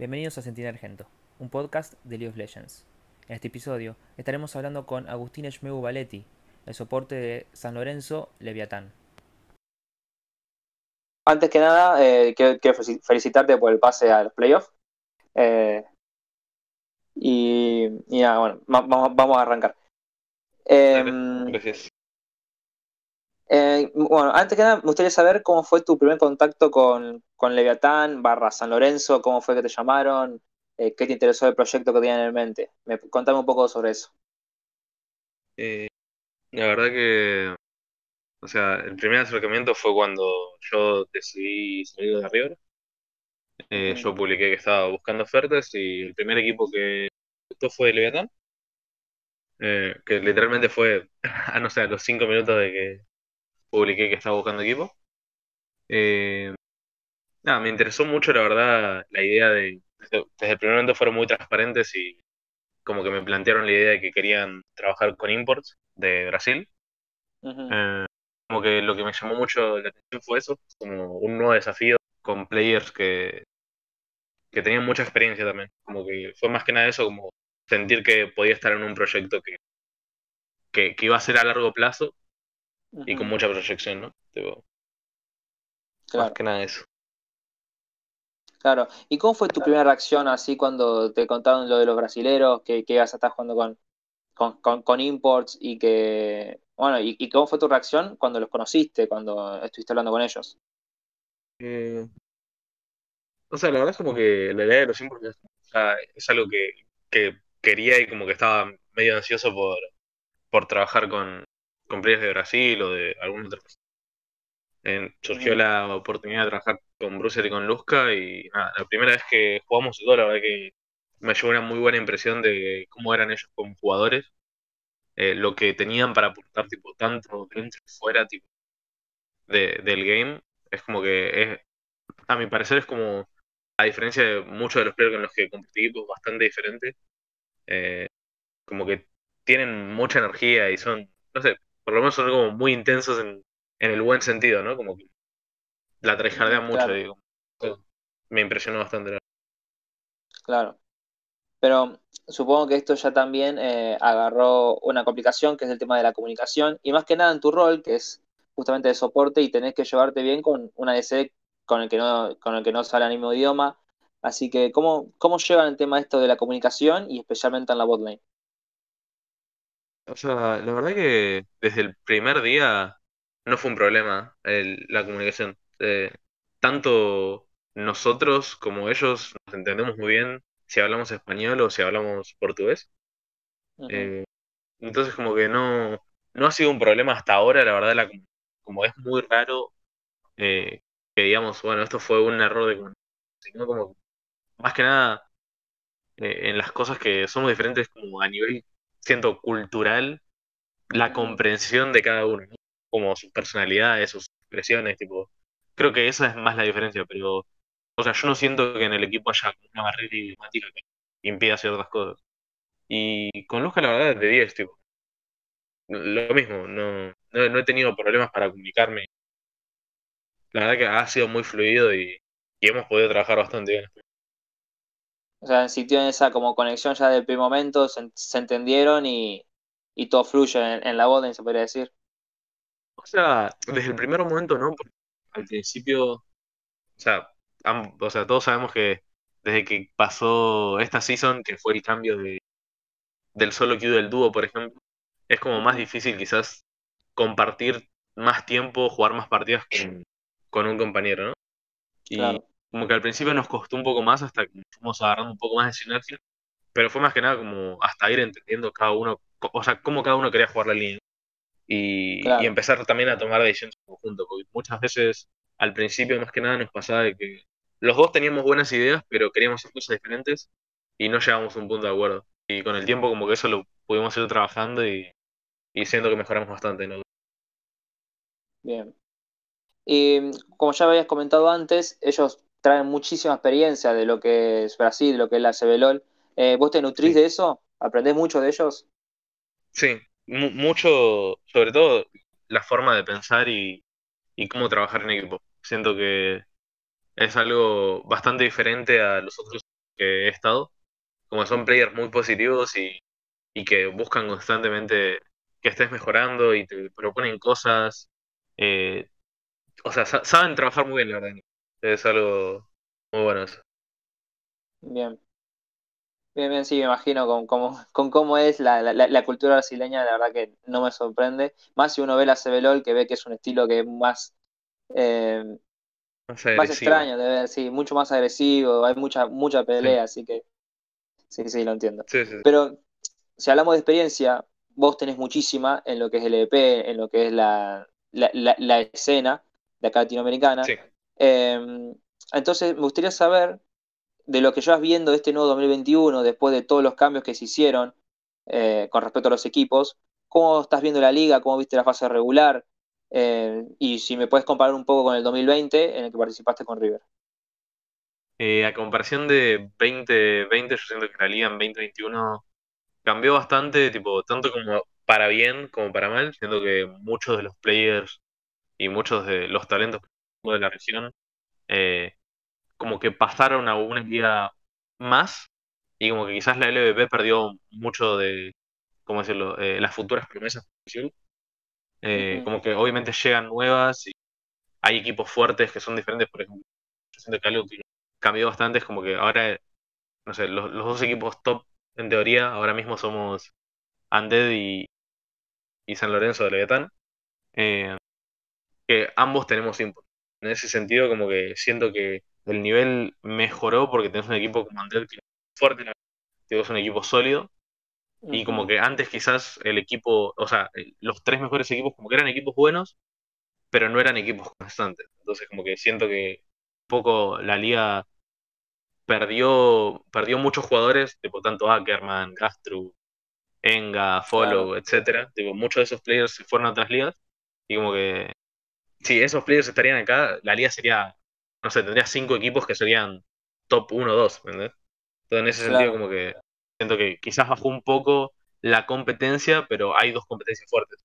Bienvenidos a Sentinel Argento, un podcast de League of Legends. En este episodio estaremos hablando con Agustín Eshmeu Valetti, el soporte de San Lorenzo Leviatán. Antes que nada, eh, quiero, quiero felici- felicitarte por el pase a los playoffs. Eh, y, y nada, bueno, va- vamos, vamos a arrancar. Em, Gracias. Eh, bueno, antes que nada, me gustaría saber cómo fue tu primer contacto con, con Leviatán barra San Lorenzo, cómo fue que te llamaron, eh, qué te interesó del proyecto que tenían en mente. Me, contame un poco sobre eso. Eh, la verdad que, o sea, el primer acercamiento fue cuando yo decidí salir de River. Eh, yo publiqué que estaba buscando ofertas y el primer equipo que gustó fue Leviatán, eh, que literalmente fue, a no sé, a los cinco minutos de que publiqué que estaba buscando equipo. Eh, nada, me interesó mucho, la verdad, la idea de, desde, desde el primer momento fueron muy transparentes y como que me plantearon la idea de que querían trabajar con imports de Brasil. Eh, como que lo que me llamó mucho la atención fue eso, como un nuevo desafío con players que, que tenían mucha experiencia también. Como que fue más que nada eso, como sentir que podía estar en un proyecto que, que, que iba a ser a largo plazo y con mucha proyección, ¿no? Tipo, más Claro. que nada eso. Claro. ¿Y cómo fue tu primera reacción así cuando te contaron lo de los brasileros, que, que ibas a estar jugando con, con, con, con imports y que, bueno, y, y cómo fue tu reacción cuando los conociste, cuando estuviste hablando con ellos? Eh, o sea, la verdad es como que la idea de los imports es algo que, que quería y como que estaba medio ansioso por, por trabajar con, con players de Brasil o de algún otro Eh, surgió la oportunidad de trabajar con Brucer y con Luzca y nada, la primera vez que jugamos todo, la verdad que me llevó una muy buena impresión de cómo eran ellos como jugadores, eh, lo que tenían para aportar tipo tanto dentro y fuera tipo de, del game, es como que es, a mi parecer es como, a diferencia de muchos de los players con los que competí, pues bastante diferente, eh, como que tienen mucha energía y son, no sé, por lo menos son como muy intensos en, en el buen sentido, ¿no? Como que la tryhardean mucho, Claro, digo. Me impresionó bastante. la claro. Pero supongo que esto ya también eh, agarró una complicación, que es el tema de la comunicación, y más que nada en tu rol, que es justamente de soporte, y tenés que llevarte bien con una DC con el que no, con el que no sale el mismo idioma. Así que, ¿cómo, cómo llevan el tema esto de la comunicación y especialmente en la botlane? O sea, la verdad que desde el primer día no fue un problema el- la comunicación. Eh, tanto nosotros como ellos nos entendemos muy bien si hablamos español o si hablamos portugués. Eh, entonces como que no, no ha sido un problema hasta ahora, la verdad, la, com- como es muy raro eh, que digamos, bueno, esto fue un error de comunicación, sino como más que nada eh, en las cosas que somos diferentes como a nivel, siento, cultural, la comprensión de cada uno, ¿no? Como sus personalidades, sus expresiones, tipo, creo que esa es más la diferencia, pero, o sea, yo no siento que en el equipo haya una barrera idiomática que impida ciertas cosas. Y con Luzca, la verdad, de 10, tipo, lo mismo, no, no, no he tenido problemas para comunicarme. La verdad que ha sido muy fluido y, y hemos podido trabajar bastante bien. O sea, sintieron esa como conexión ya del primer momento, se, se entendieron y, y todo fluye en, en la botlane, se podría decir. O sea, desde el primer momento, ¿no? Porque al principio, o sea, o sea, todos sabemos que desde que pasó esta season, que fue el cambio de, del solo queue del dúo, por ejemplo, es como más difícil quizás compartir más tiempo, jugar más partidas con, con un compañero, ¿no? Y Claro. Como que al principio nos costó un poco más hasta que fuimos agarrando un poco más de sinergia, pero fue más que nada como hasta ir entendiendo cada uno, o sea, cómo cada uno quería jugar la línea y, y empezar también a tomar decisiones en conjunto, porque muchas veces al principio más que nada nos pasaba de que los dos teníamos buenas ideas, pero queríamos hacer cosas diferentes y no llegábamos a un punto de acuerdo. Y con el tiempo como que eso lo pudimos ir trabajando y, y siento que mejoramos bastante, ¿no? Bien. Y como ya habías comentado antes, ellos traen muchísima experiencia de lo que es Brasil, de lo que es la CBLOL. Eh, ¿vos te nutrís Sí, de eso? ¿Aprendés mucho de ellos? sí, mu- mucho, sobre todo la forma de pensar y, y cómo trabajar en equipo. Siento que es algo bastante diferente a los otros que he estado. Como son players muy positivos y, y que buscan constantemente que estés mejorando y te proponen cosas. Eh, o sea, sa- saben trabajar muy bien, la verdad. Es algo muy bueno eso. Bien. Bien, bien, sí, me imagino con cómo, con cómo es la, la, la cultura brasileña, la verdad que no me sorprende. Más si uno ve la CBLOL, que ve que es un estilo que es más, eh, Más extraño de ver, sí, mucho más agresivo, hay mucha, mucha Sí, pelea, así que sí, sí, lo entiendo. sí, sí. Pero si hablamos de experiencia, vos tenés muchísima en lo que es el EP, en lo que es la, la, la- la escena de acá latinoamericana. Eh, entonces, me gustaría saber de lo que llevas viendo de este nuevo 2021, después de todos los cambios que se hicieron eh, con respecto a los equipos, ¿cómo estás viendo la liga? ¿Cómo viste la fase regular? Eh, y si me puedes comparar un poco con el 2020 en el que participaste con River. Eh, a comparación de 2020, yo siento que la liga en 2021 cambió bastante, tipo, tanto como para bien como para mal. Siento que muchos de los players y muchos de los talentos de la región eh, como que pasaron a una liga más y como que quizás la LVP perdió mucho de, ¿cómo decirlo?, Eh, las futuras promesas. Eh, Ujú, como que obviamente llegan nuevas y hay equipos fuertes que son diferentes, por ejemplo. Yo siento que algo que cambió bastante es como que ahora, no sé, los, los dos equipos top en teoría ahora mismo somos Undead y, y San Lorenzo de Leviatán, eh, que ambos tenemos input. En ese sentido, como que siento que el nivel mejoró porque tenés un equipo como Undead que es fuerte, es un equipo sólido, y como que antes quizás el equipo, o sea, los tres mejores equipos como que eran equipos buenos, pero no eran equipos constantes. Entonces como que siento que un poco la liga perdió, perdió muchos jugadores, tipo tanto Ackerman, Gastru, Enga, Follow, claro, etcétera. Tipo, muchos de esos players se fueron a otras ligas y como que si esos players estarían acá, la liga sería, no sé, tendría cinco equipos que serían top 1 o 2, ¿entendés? Entonces en ese sentido como que siento que quizás bajó un poco la competencia, pero hay dos competencias fuertes.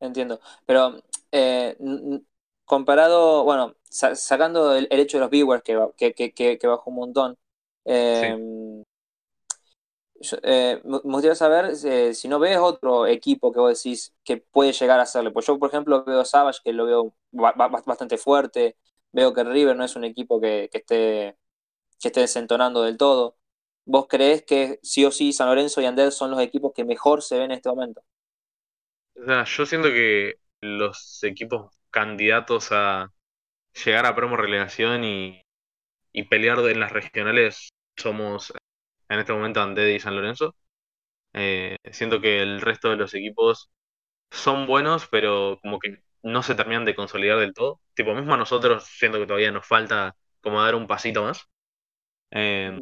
entiendo. Pero eh, comparado, bueno, sa- sacando el, el hecho de los viewers que, que, que, que, que bajó un montón, Sí. Yo, eh, me gustaría saber eh, si no ves otro equipo que vos decís que puede llegar a hacerle. Pues yo, por ejemplo, veo Savage, que lo veo ba- ba- bastante fuerte. Veo que River no es un equipo que, que esté, que esté desentonando del todo. ¿Vos creés que sí o sí San Lorenzo y Andel son los equipos que mejor se ven en este momento? Sea, yo siento que los equipos candidatos a llegar a promo relegación y, y pelear en las regionales somos en este momento Undead y San Lorenzo. Eh, siento que el resto de los equipos son buenos, pero como que no se terminan de consolidar del todo. Tipo, mismo a nosotros siento que todavía nos falta como dar un pasito más. Eh,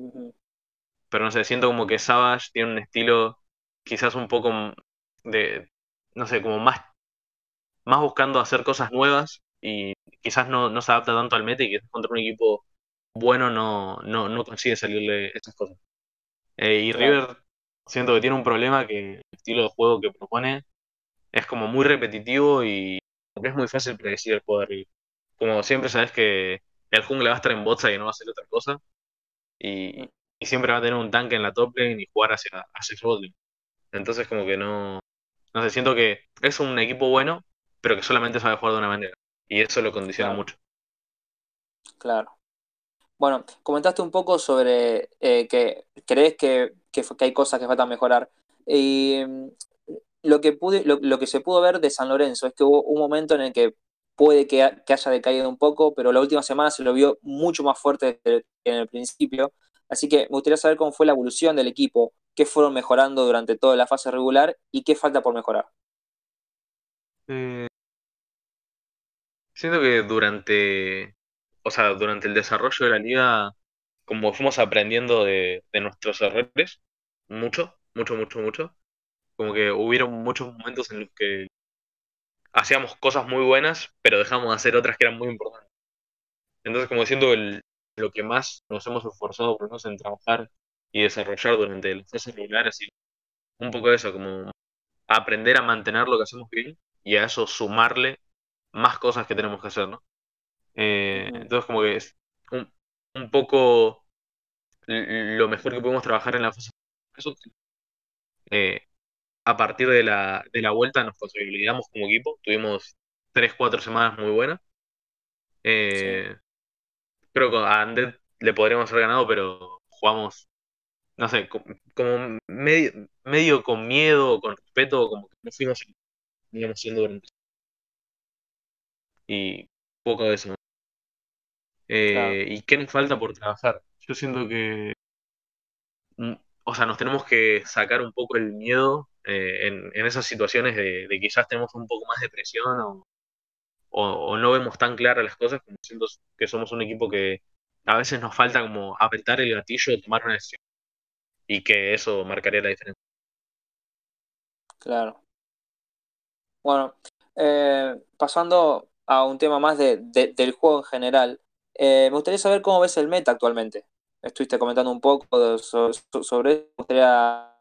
pero no sé, siento como que Savage tiene un estilo quizás un poco de, no sé, como más, más buscando hacer cosas nuevas y quizás no, no se adapta tanto al meta y que contra un equipo bueno no, no, no consigue salirle esas cosas. Eh, y claro, River siento que tiene un problema que el estilo de juego que propone es como muy repetitivo y es muy fácil predecir el juego de River. Como siempre sabes que el jungla va a estar en botsa y no va a hacer otra cosa y, y siempre va a tener un tanque en la top lane y jugar hacia, hacia el bot lane. Entonces como que no, no sé, siento que es un equipo bueno, pero que solamente sabe jugar de una manera. Y eso lo condiciona claro, mucho. claro. Bueno, comentaste un poco sobre eh, que crees que, que, hay cosas que faltan mejorar. Y mm, lo que pude, lo, lo que se pudo ver de San Lorenzo es que hubo un momento en el que puede que, que haya decaído un poco, pero la última semana se lo vio mucho más fuerte que en el principio. Así que me gustaría saber cómo fue la evolución del equipo, qué fueron mejorando durante toda la fase regular y qué falta por mejorar. Eh, siento que durante, o sea, durante el desarrollo de la liga, como fuimos aprendiendo de, de nuestros errores, mucho, mucho, mucho, mucho, como que hubieron muchos momentos en los que hacíamos cosas muy buenas, pero dejamos de hacer otras que eran muy importantes. Entonces, como siento el- lo que más nos hemos esforzado por nosotros en trabajar y desarrollar durante las fases regulares y un poco eso, como aprender a mantener lo que hacemos bien y a eso sumarle más cosas que tenemos que hacer, ¿no? Eh, entonces, como que es un- un poco lo mejor que pudimos trabajar en la fase. Eh, a partir de la, de la vuelta nos consolidamos como equipo. Tuvimos 3-4 semanas muy buenas. Eh, creo que a Andrés le podríamos haber ganado, pero jugamos, no sé, como, medio, medio con miedo, con respeto, como que no fuimos íbamos siendo durante. Y poco de eso. Eh, ¿Y qué nos falta por trabajar? Yo siento que. Mm, o sea, nos tenemos que sacar un poco el miedo eh, en, en, esas situaciones de, de, quizás tenemos un poco más de presión o, o, no vemos tan claras las cosas, como siento que somos un equipo que a veces nos falta como apretar el gatillo tomar una decisión. Y que eso marcaría la diferencia. Claro. Bueno, eh, pasando a un tema más de, del juego en general, eh, me gustaría saber cómo ves el meta actualmente. Estuviste comentando un poco sobre, sobre eso. Me gustaría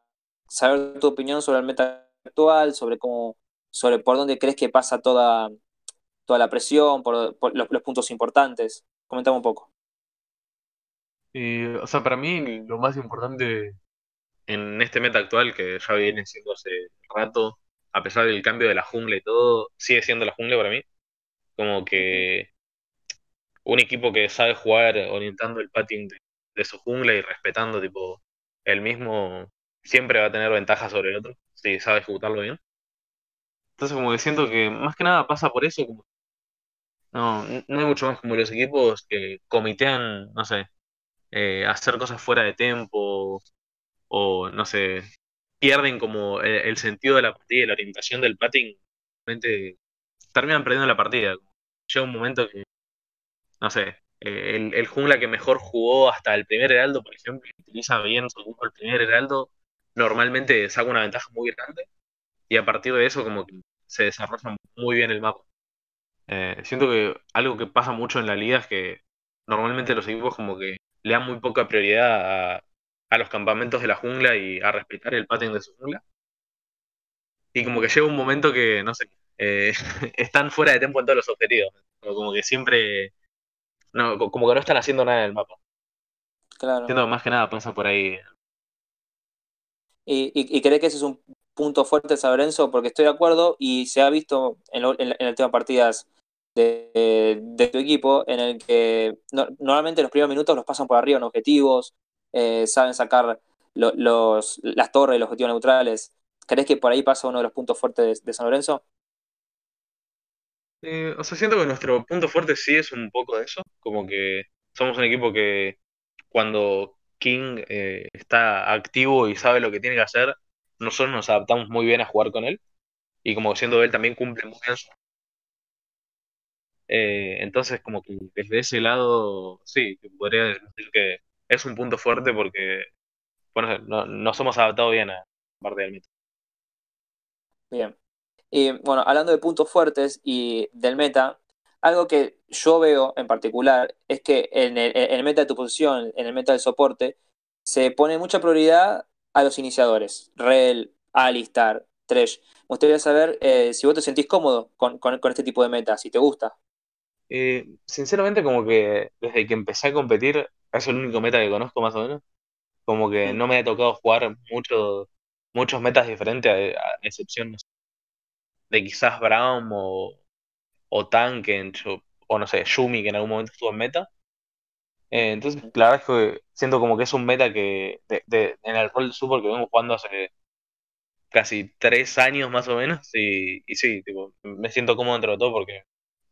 saber tu opinión sobre el meta actual, sobre cómo, sobre por dónde crees que pasa toda, toda la presión, por, los, puntos importantes. Comentame un poco. o sea, para mí lo más importante en este meta actual, que ya viene siendo hace rato, a pesar del cambio de la jungla y todo, sigue siendo la jungla para mí. Como que un equipo que sabe jugar orientando el patín de, su jungla y respetando tipo el mismo, siempre va a tener ventaja sobre el otro, si sabe ejecutarlo bien. Entonces como que siento que más que nada pasa por eso, como no, no hay mucho más como los equipos que comitean, no sé, eh, hacer cosas fuera de tiempo o, no sé, pierden como el, sentido de la partida y la orientación del patín, realmente terminan perdiendo la partida. Llega un momento que, no sé, eh, el, el, jungla que mejor jugó hasta el primer heraldo, por ejemplo, utiliza bien su el primer heraldo, normalmente saca una ventaja muy grande y a partir de eso como que se desarrolla muy bien el mapa. Eh, siento que algo que pasa mucho en la liga es que normalmente los equipos como que le dan muy poca prioridad a, a los campamentos de la jungla y a respetar el pattern de su jungla. Y como que llega un momento que, no sé, eh, están fuera de tiempo en todos los objetivos. Como que siempre, no, como que no están haciendo nada en el mapa. Claro. Siento más que nada pasa por ahí. ¿Y, y, y crees que ese es un punto fuerte de Sabrenzo? Porque estoy de acuerdo y se ha visto en, en, en el tema partidas de, tu equipo en el que normalmente los primeros minutos los pasan por arriba en objetivos, eh, saben sacar los, las torres y los objetivos neutrales. ¿Crees que por ahí pasa uno de los puntos fuertes de, San Lorenzo? Eh, o sea, siento que nuestro punto fuerte sí es un poco de eso, como que somos un equipo que cuando King eh, está activo y sabe lo que tiene que hacer, nosotros nos adaptamos muy bien a jugar con él y como siendo él también cumple muy bien su eh, entonces, como que desde ese lado, sí, podría decir que es un punto fuerte porque bueno, no, nos hemos adaptado bien a parte del mito. Bien. Y bueno, hablando de puntos fuertes y del meta, algo que yo veo en particular es que en el, meta de tu posición, en el meta del soporte, se pone mucha prioridad a los iniciadores. Rel, Alistar, Tresh. Me gustaría saber eh, si vos te sentís cómodo con, con, con, este tipo de meta, si te gusta. Eh, sinceramente, como que desde que empecé a competir, es el único meta que conozco más o menos. Como que no me ha tocado jugar muchos muchos metas diferentes, a, excepción de quizás Braum o, o Tanken, o no sé, Yumi, que en algún momento estuvo en meta. Eh, entonces, la verdad es que siento como que es un meta que de, de, en el rol super que vengo jugando hace casi tres años más o menos, y, y sí, tipo, me siento cómodo dentro de todo porque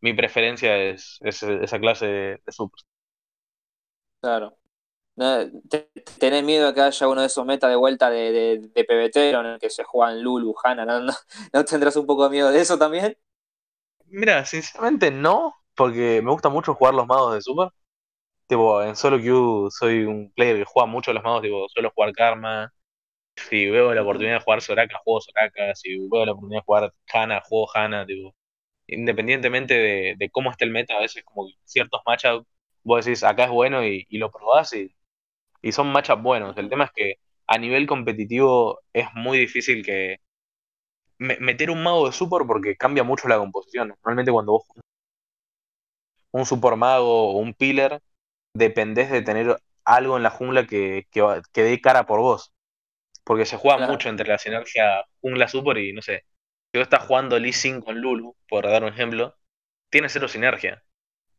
mi preferencia es, esa clase de, super. Claro. ¿Tenés miedo a que haya uno de esos metas de vuelta de, de, de en el que se juegan Lulu, Hanna? ¿no? ¿No, tendrás un poco de miedo de eso también? Mira, sinceramente no, porque me gusta mucho jugar los magos de Super. Tipo, en solo queue soy un player que juega mucho los magos, tipo, suelo jugar Karma. Si veo la oportunidad de jugar Soraka, juego Soraka. Si veo la oportunidad de jugar Hanna, juego Hanna, tipo independientemente de, cómo esté el meta, a veces como ciertos matchups, vos decís, acá es bueno y, lo probás y, y, son matchups buenos. El tema es que a nivel competitivo es muy difícil que meter un mago de super porque cambia mucho la composición. Normalmente cuando vos un super mago o un pillar, dependés de tener algo en la jungla que, que, que dé cara por vos. Porque se juega Claro. mucho entre la sinergia jungla-super y no sé. Si vos estás jugando Lee Sin con Lulu, por dar un ejemplo, tiene cero sinergia.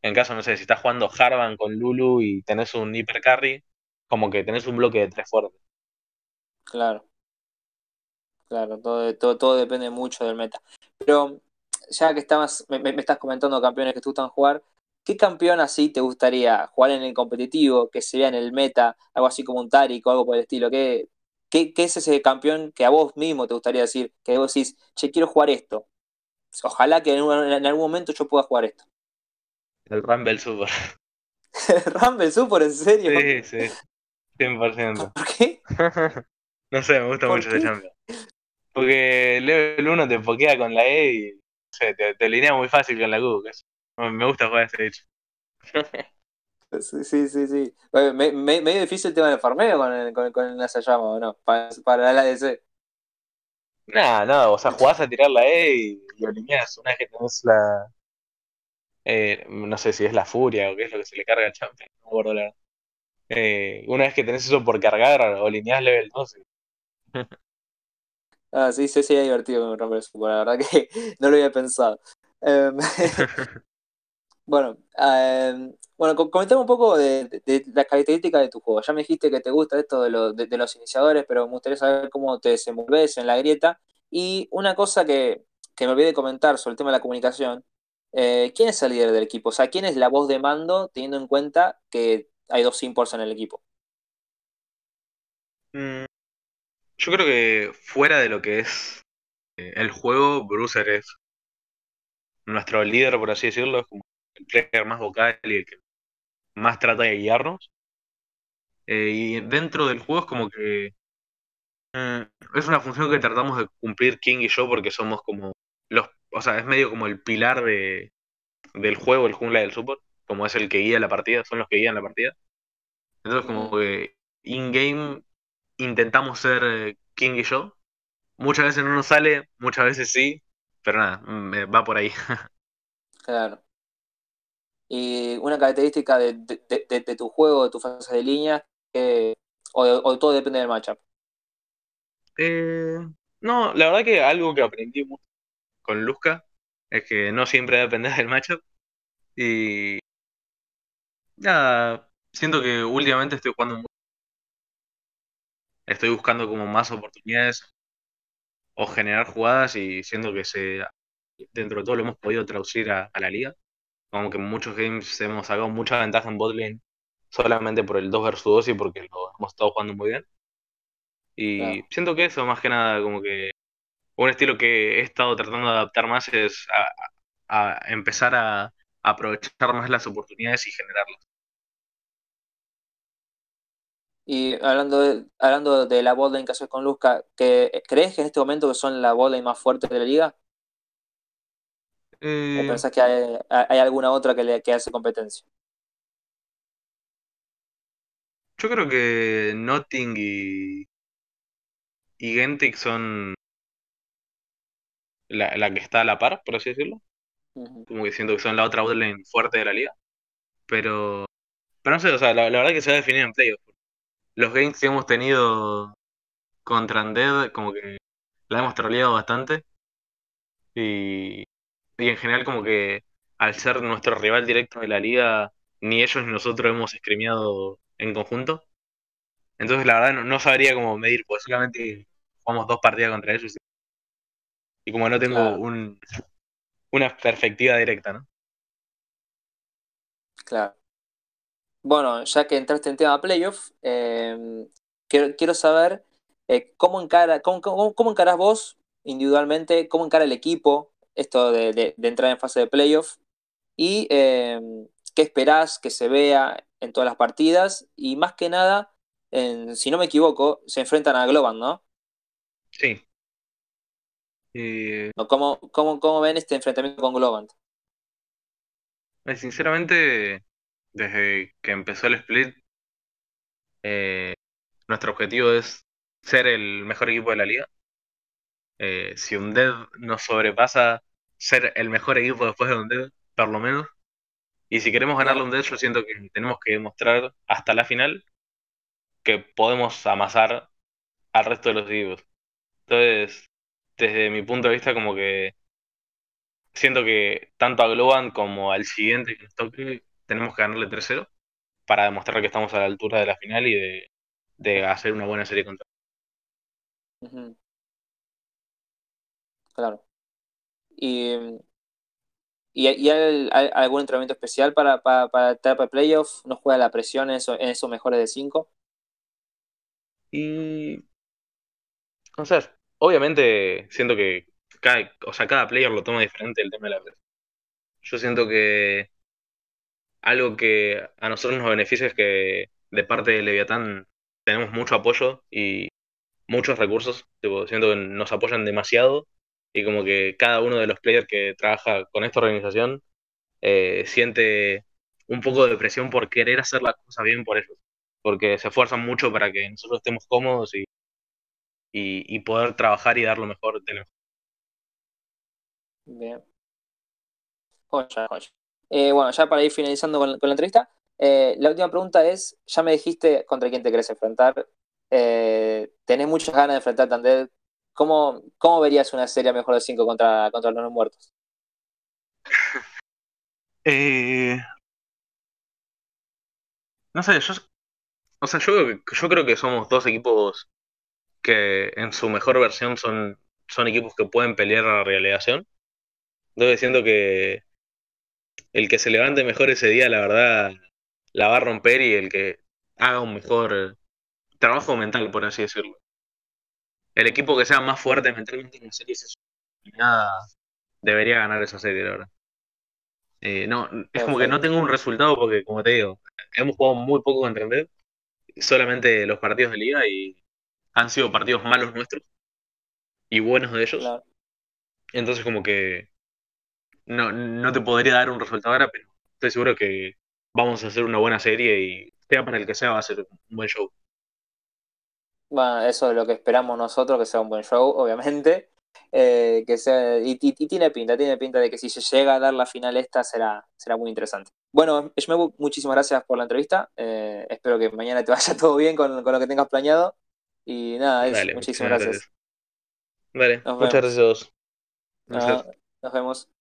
En caso, no sé, si estás jugando Harvan con Lulu y tenés un hiper carry, como que tenés un bloque de tres fuertes. Claro. Claro, todo, todo, todo depende mucho del meta. Pero ya que estabas, me, estás comentando campeones que te gustan jugar, ¿qué campeón así te gustaría jugar en el competitivo, que se vea en el meta, algo así como un Tarik o algo por el estilo? ¿Qué, qué, qué es ese campeón que a vos mismo te gustaría decir, que vos decís, che, quiero jugar esto? Ojalá que en, un- en algún momento yo pueda jugar esto. El Rumble Super. Rumble Super, ¿en serio? Sí, sí. 100%. ¿Por qué? No sé, me gusta ¿Por mucho ese qué? champion. Porque level 1 te pokea con la E y no sé, te, te linea muy fácil con la Q. Me gusta jugar a ese bicho. Sí, sí, sí. sí. Me- me- medio difícil el tema del farmeo con el, con, con el Nasayama, ¿o no? Para, para la ADC. Nada, nada, o sea, jugás a tirar la E y lo lineás. Una vez que tenés la. eh, no sé si es la furia o qué es lo que se le carga al champion. No me acuerdo la verdad. Eh, una vez que tenés eso por cargar o lineás level 12. Ah, sí, sí, sería divertido con Rumble Super, la verdad que no lo había pensado. Em, bueno, em, bueno, co- comentame un poco de, de, de las características de tu juego. Ya me dijiste que te gusta esto de, lo- de, de los iniciadores, pero me gustaría saber cómo te desenvolves en la grieta. Y una cosa que, que me olvidé de comentar sobre el tema de la comunicación, eh, ¿quién es el líder del equipo? O sea, ¿quién es la voz de mando teniendo en cuenta que hay dos imports en el equipo? Mm, Yo creo que fuera de lo que es eh, el juego, Bruiser es nuestro líder, por así decirlo, es como el player más vocal y el que más trata de guiarnos. Eh, y dentro del juego es como que mm, es una función que tratamos de cumplir King y yo porque somos como los, o sea, es medio como el pilar de, del juego, el jungla del support, como es el que guía la partida, son los que guían la partida. Entonces como que in-game intentamos ser eh, King y yo. Muchas veces no nos sale, muchas veces sí, pero nada, mm, eh, va por ahí. Claro. Y una característica de, de, de- de- de tu juego, de tu fase de línea, o todo depende del matchup. Eh, no, la verdad que algo que aprendí mucho con Luzca es que no siempre depende del matchup. Y nada, siento que últimamente estoy jugando mucho. Estoy buscando como más oportunidades o generar jugadas y siento que se dentro de todo lo hemos podido traducir a, a la liga. Como que en muchos games hemos sacado mucha ventaja en botlane solamente por el 2 versus 2 y porque lo hemos estado jugando muy bien. Y Claro. siento que eso, más que nada, como que un estilo que he estado tratando de adaptar más es a, a empezar a aprovechar más las oportunidades y generarlas. Y hablando de, hablando de la botlane que haces con Luzca, ¿que, ¿crees que en este momento que son la botlane más fuerte de la liga? ¿O Eh, pensás que hay, hay alguna otra que le que hace competencia? yo creo que Notting y, y Gentic son la, la que está a la par, por así decirlo. Como que siento que son la otra botlane fuerte de la liga. Pero, pero no sé, o sea, la, la verdad que se va a definir en playoffs. Los games que hemos tenido contra Undead, como que la hemos troleado bastante. Y, y en general, como que al ser nuestro rival directo de la liga, ni ellos ni nosotros hemos screameado en conjunto. Entonces, la verdad, no, no sabría cómo medir, porque solamente jugamos dos partidas contra ellos. Y como no tengo Claro. un, una perspectiva directa, ¿no? Claro. Bueno, ya que entraste en tema playoff, eh, quiero, quiero saber eh, cómo encara, cómo, cómo, cómo encarás vos individualmente, cómo encara el equipo esto de, de- de entrar en fase de playoff y eh, qué esperás que se vea en todas las partidas y más que nada, en- si no me equivoco, se enfrentan a Globan, ¿no? Sí. ¿Cómo, cómo, cómo ven este enfrentamiento con Globan? eh, sinceramente, desde que empezó el split, eh, nuestro objetivo es ser el mejor equipo de la liga. Eh, si Undead nos sobrepasa, ser el mejor equipo después de Undead, por lo menos. Y si queremos ganarle un Dead, yo siento que tenemos que demostrar hasta la final que podemos amasar al resto de los equipos. Entonces, desde mi punto de vista, como que siento que tanto a Globan como al siguiente que nos toque, tenemos que ganarle 3-0 para demostrar que estamos a la altura de la final y de, hacer una buena serie contra. Claro. ¿Y, y, hay, algún entrenamiento especial para, para, para etapa de playoff? ¿No juega la presión en, en esos mejores de 5? Y. O sea, obviamente siento que cada, o sea, cada player lo toma diferente el tema de la presión. Yo siento que algo que a nosotros nos beneficia es que de parte de Leviatán tenemos mucho apoyo y muchos recursos. siento que nos apoyan demasiado y como que cada uno de los players que trabaja con esta organización eh, siente un poco de presión por querer hacer las cosas bien por ellos, porque se esfuerzan mucho para que nosotros estemos cómodos y, y, poder trabajar y dar lo mejor de lo mejor. Bien. Eh, bueno, ya para ir finalizando con, la entrevista, eh, la última pregunta es, ya me dijiste contra quién te querés enfrentar, eh, tenés muchas ganas de enfrentar a ¿Cómo, ¿Cómo verías una serie mejor de 5 contra, contra los no muertos? no sé, yo, o sea, yo, yo creo que somos dos equipos que en su mejor versión son, son equipos que pueden pelear a la realización. Entonces siento que el que se levante mejor ese día, la verdad, la va a romper y el que haga un mejor trabajo mental, por así decirlo. El equipo que sea más fuerte mentalmente en la serie debería ganar esa serie, la verdad. Eh, no, es como que no tengo un resultado porque, como te digo, hemos jugado muy poco contra Red, solamente los partidos de liga y han sido partidos malos nuestros y buenos de ellos. Entonces, como que no, no te podría dar un resultado ahora, pero estoy seguro que vamos a hacer una buena serie y sea para el que sea va a ser un buen show. Bueno, eso es lo que esperamos nosotros, que sea un buen show, obviamente. Eh, que sea, y, tiene pinta, tiene pinta de que si se llega a dar la final esta será, será muy interesante. Bueno, Shmebu, muchísimas gracias por la entrevista. Eh, espero que mañana te vaya todo bien con, lo que tengas planeado. Y nada, muchísimas gracias. Vale, muchas gracias. nos vemos.